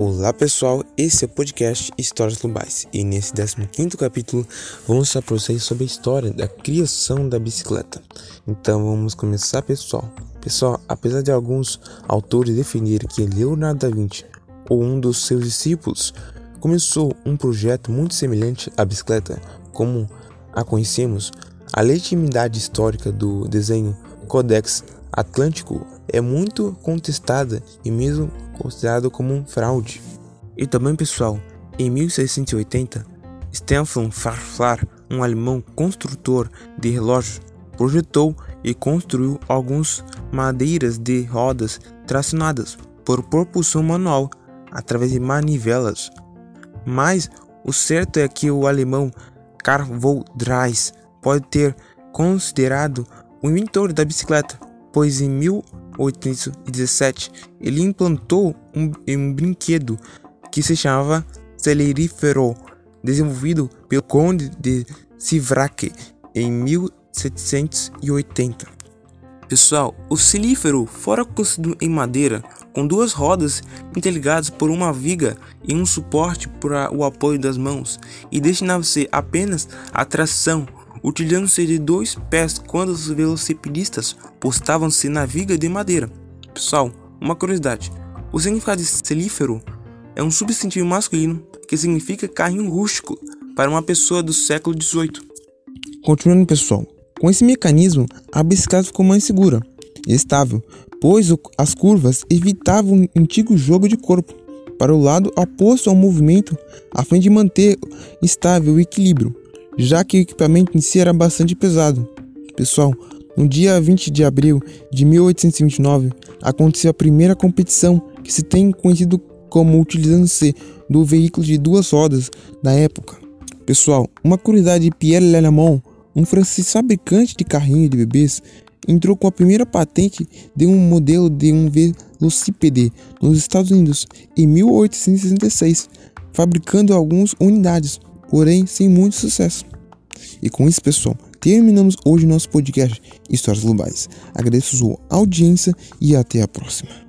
Olá pessoal, esse é o podcast Histórias Globais e nesse 15 capítulo vamos falar para vocês sobre a história da criação da bicicleta. Então vamos começar pessoal. Pessoal, apesar de alguns autores definirem que Leonardo da Vinci ou um dos seus discípulos começou um projeto muito semelhante à bicicleta como a conhecemos, a legitimidade histórica do desenho Codex Atlântico é muito contestada e mesmo considerado como um fraude. E também, pessoal, em 1680, Stefan Farfar, um alemão construtor de relógios, projetou e construiu algumas madeiras de rodas tracionadas por propulsão manual através de manivelas. Mas o certo é que o alemão Karl von Drais pode ter considerado o inventor da bicicleta, pois em 1817 ele implantou um, um brinquedo que se chamava Celerífero, desenvolvido pelo Conde de Sivraque em 1780. Pessoal, o cilífero fora construído em madeira, com duas rodas interligadas por uma viga e um suporte para o apoio das mãos, e destinava-se apenas à tração utilizando-se de dois pés quando os velocipedistas postavam-se na viga de madeira. Pessoal, uma curiosidade: o significado de celífero é um substantivo masculino que significa carrinho rústico para uma pessoa do século XVIII. Continuando, pessoal, com esse mecanismo, a bicicleta ficou mais segura e estável, pois as curvas evitavam um antigo jogo de corpo para o lado oposto ao movimento, a fim de manter estável o equilíbrio já que o equipamento em si era bastante pesado. Pessoal, no dia 20 de abril de 1829 aconteceu a primeira competição que se tem conhecido como utilizando-se do veículo de duas rodas da época. Pessoal, uma curiosidade de Pierre Lellamont, um francês fabricante de carrinhos de bebês, entrou com a primeira patente de um modelo de um velocípede nos Estados Unidos em 1866, fabricando algumas unidades, porém sem muito sucesso. E com isso, pessoal, terminamos hoje nosso podcast Histórias Globais. Agradeço a sua audiência e até a próxima.